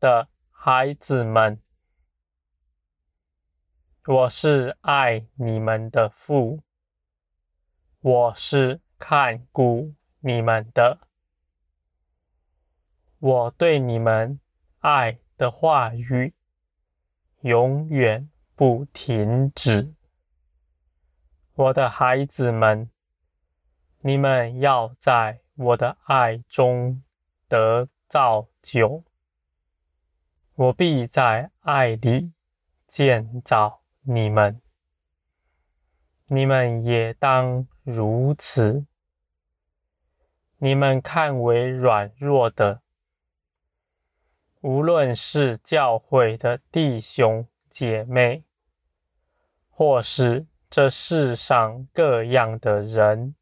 的孩子们，我是爱你们的父，我是看顾你们的，我对你们爱的话语永远不停止。我的孩子们，你们要在我的爱中得造就。我必在爱里建造你们，你们也当如此。你们看为软弱的，无论是教会的弟兄姐妹，或是这世上各样的人，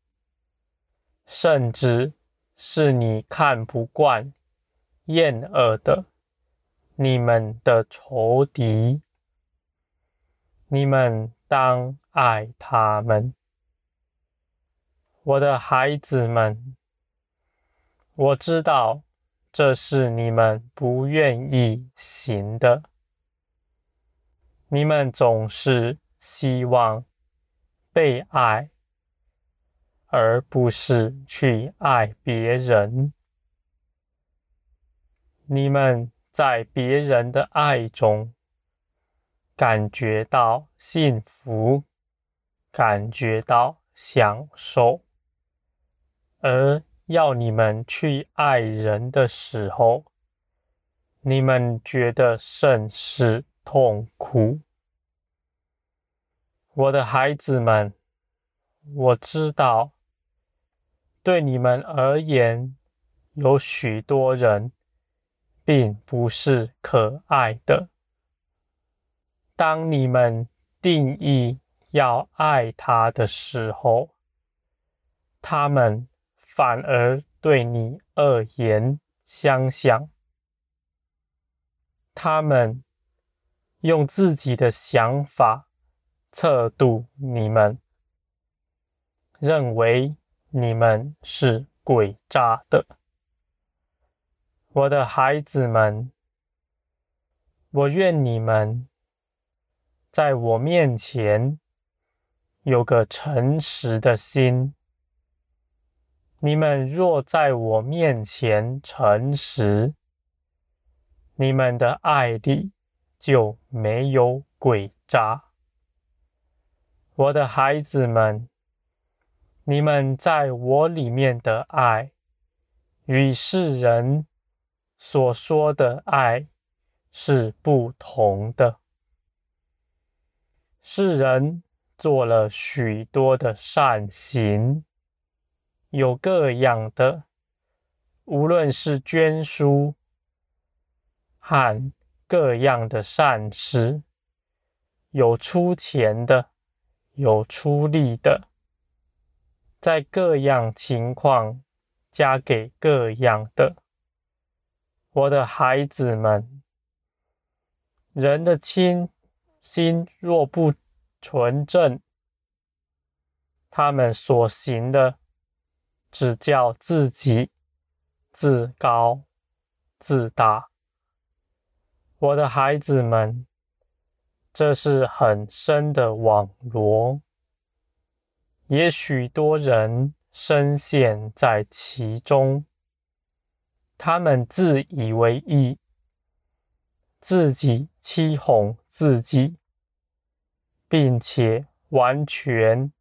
甚至是你看不惯、厌恶的。你们的仇敌，你们当爱他们，我的孩子们。我知道这是你们不愿意行的。你们总是希望被爱，而不是去爱别人。你们。在别人的爱中，感觉到幸福，感觉到享受，而要你们去爱人的时候，你们觉得甚是痛苦。我的孩子们，我知道，对你们而言，有许多人。并不是可爱的。当你们定义要爱他的时候，他们反而对你恶言相向。他们用自己的想法测度你们，认为你们是诡诈的。我的孩子们，我愿你们在我面前有个诚实的心。你们若在我面前诚实，你们的爱里就没有诡诈。我的孩子们，你们在我里面的爱与世人所说的爱是不同的。世人做了许多的善行，有各样的，无论是捐书和各样的善事，有出钱的，有出力的，在各样情况加给各样的。我的孩子们，人的心心若不纯正，他们所行的只叫自己自高自大。我的孩子们，这是很深的网罗，也许多人深陷在其中。他们自以为意，自己欺哄自己，并且完全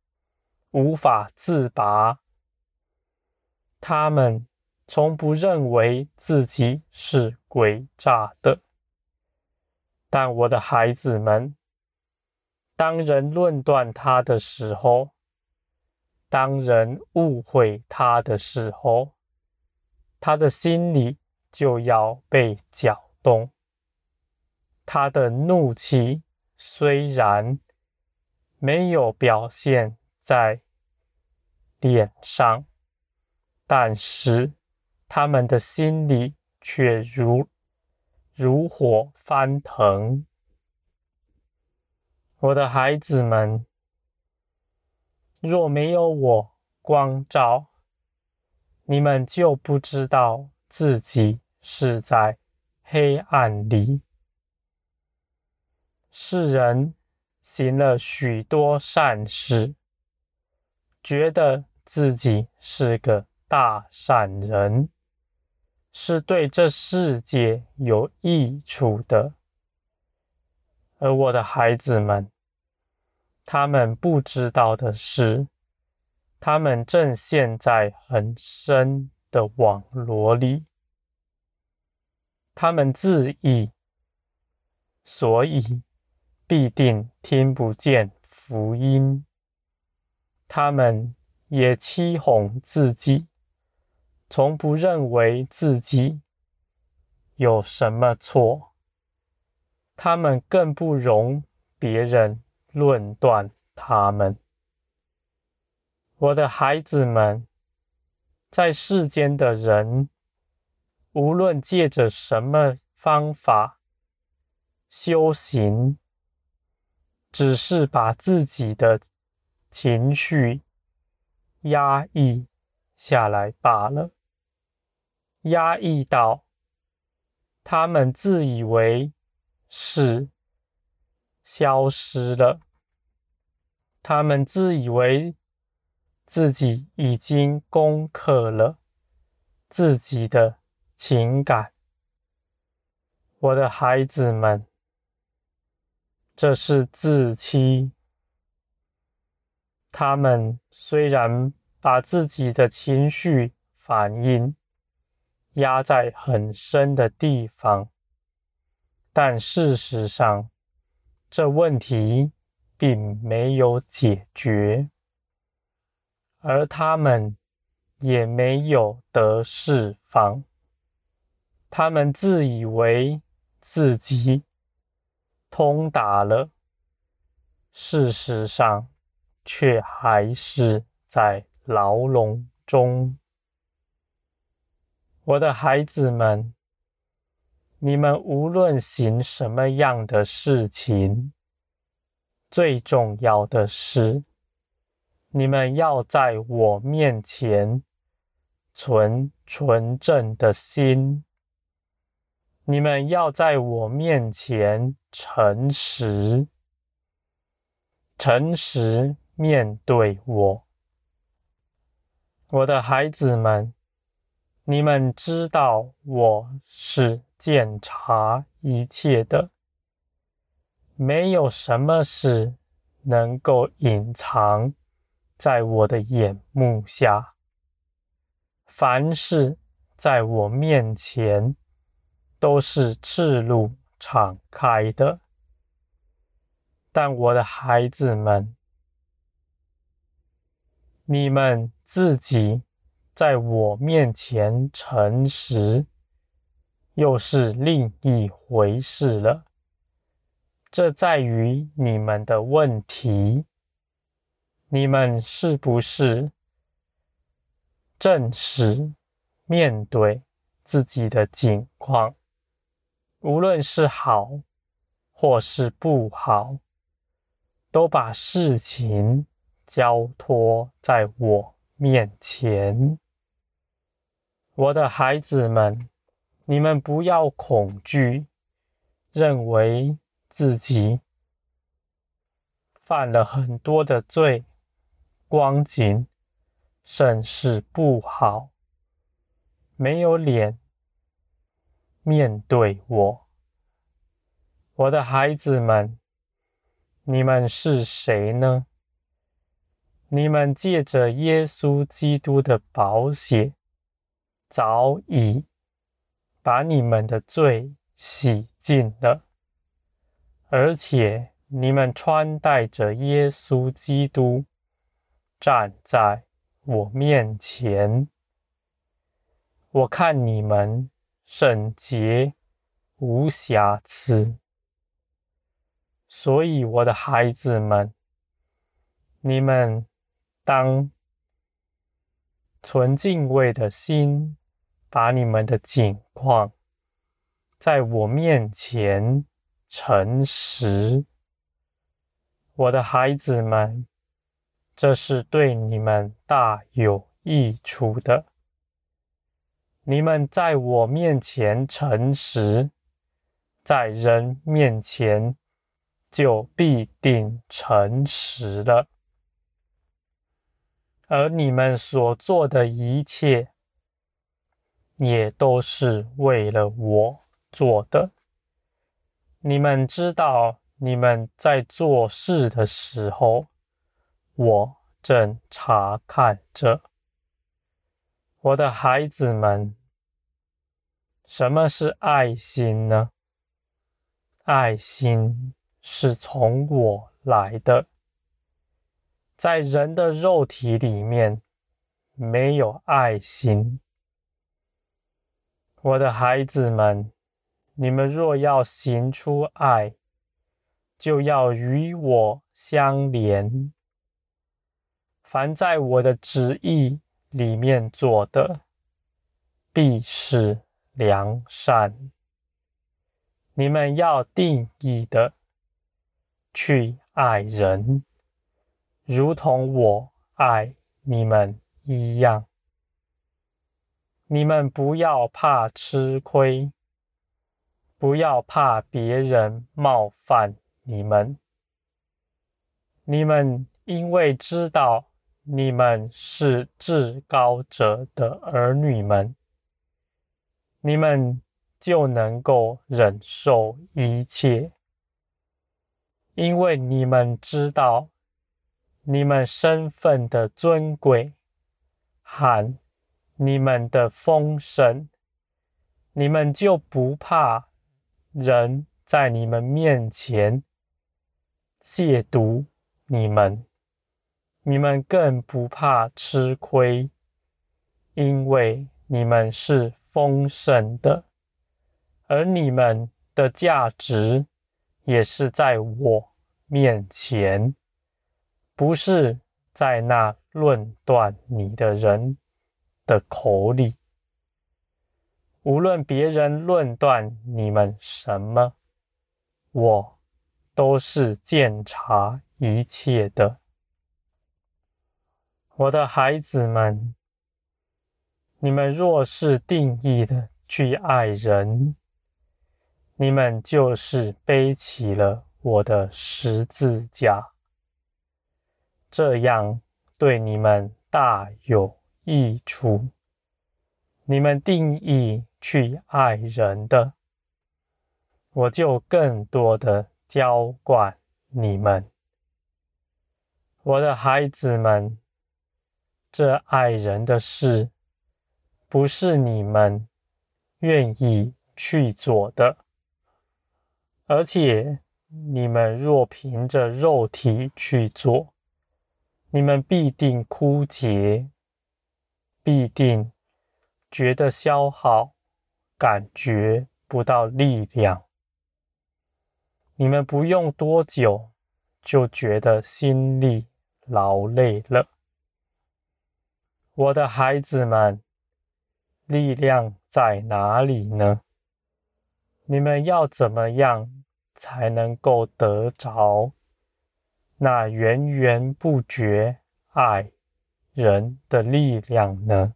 无法自拔。他们从不认为自己是诡诈的。但我的孩子们，当人论断他的时候，当人误会他的时候，他的心里就要被搅动，他的怒气虽然没有表现在脸上，但是他们的心里却如如火翻腾。我的孩子们，若没有我光照，你们就不知道自己是在黑暗里。世人行了许多善事，觉得自己是个大善人，是对这世界有益处的。而我的孩子们，他们不知道的是，他们正陷在很深的网罗里。他们自义，所以必定听不见福音。他们也欺哄自己，从不认为自己有什么错。他们更不容别人论断他们。我的孩子们，在世间的人，无论借着什么方法修行，只是把自己的情绪压抑下来罢了，压抑到他们自以为是消失了，他们自以为自己已经攻克了自己的。情感，我的孩子们，这是自欺。他们虽然把自己的情绪反应压在很深的地方，但事实上，这问题并没有解决，而他们也没有得释放。他们自以为自己通达了，事实上却还是在牢笼中。我的孩子们，你们无论行什么样的事情，最重要的是，你们要在我面前存纯正的心。你们要在我面前诚实，诚实面对我，我的孩子们。你们知道我是检查一切的，没有什么事能够隐藏在我的眼目下。凡事在我面前。都是赤露敞开的，但我的孩子们，你们自己在我面前诚实，又是另一回事了。这在于你们的问题，你们是不是正视面对自己的境况？无论是好或是不好，都把事情交托在我面前。我的孩子们，你们不要恐惧，认为自己犯了很多的罪，光景甚是不好，没有脸。面对我，我的孩子们，你们是谁呢？你们借着耶稣基督的宝血，早已把你们的罪洗净了，而且你们穿戴着耶稣基督，站在我面前，我看你们。圣洁无瑕疵，所以我的孩子们，你们当存敬畏的心，把你们的景况在我面前诚实。我的孩子们，这是对你们大有益处的。你们在我面前诚实，在人面前就必定诚实了。而你们所做的一切，也都是为了我做的。你们知道，你们在做事的时候，我正查看着。我的孩子们，什么是爱心呢？爱心是从我来的。在人的肉体里面没有爱心，我的孩子们，你们若要行出爱，就要与我相连。凡在我的旨意里面做的，必是良善。你们要定义的去爱人。如同我爱你们一样，你们不要怕吃亏，不要怕别人冒犯你们。你们因为知道你们是至高者的儿女们，你们就能够忍受一切，因为你们知道。你们身份的尊贵喊你们的丰盛，你们就不怕人在你们面前亵渎你们，你们更不怕吃亏，因为你们是丰盛的，而你们的价值也是在我面前。不是在那论断你的人的口里，无论别人论断你们什么，我都是鉴察一切的。我的孩子们，你们若是定义的去爱人，你们就是背起了我的十字架。这样对你们大有益处。你们定义去爱人的，我就更多的浇灌你们。我的孩子们，这爱人的事，不是你们愿意去做的，而且你们若凭着肉体去做，你们必定枯竭，必定觉得消耗，感觉不到力量。你们不用多久，就觉得心力劳累了。我的孩子们，力量在哪里呢？你们要怎么样才能够得着？那源源不绝爱人的力量呢？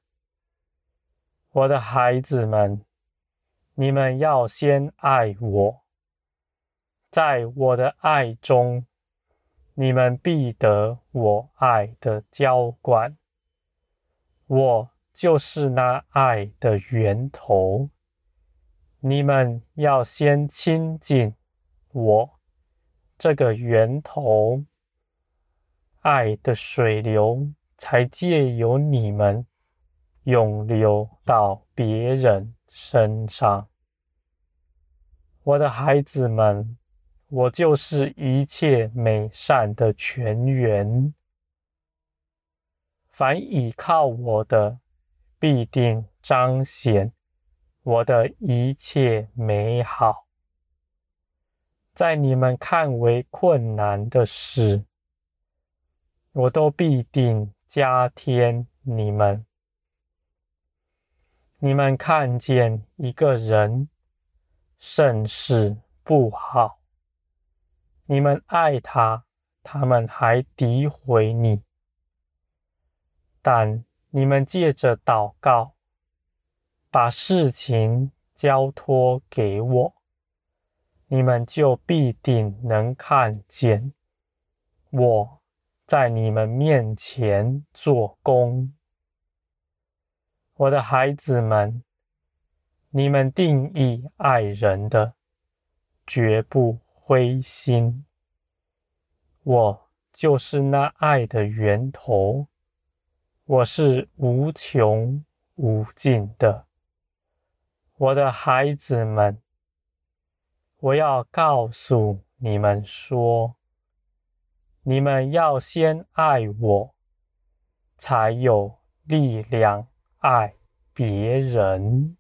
我的孩子们，你们要先爱我，在我的爱中，你们必得我爱的浇灌。我就是那爱的源头，你们要先亲近我这个源头。爱的水流才借由你们涌流到别人身上。我的孩子们，我就是一切美善的泉源。凡倚靠我的，必定彰显我的一切美好。在你们看为困难的事，我都必定加添你们。你们看见一个人甚是不好，你们爱他，他们还诋毁你。但你们借着祷告，把事情交托给我，你们就必定能看见我在你们面前做工。我的孩子们，你们定义爱人的，绝不灰心。我就是那爱的源头，我是无穷无尽的。我的孩子们。我要告诉你们说，你们要先爱我，才有力量爱别人。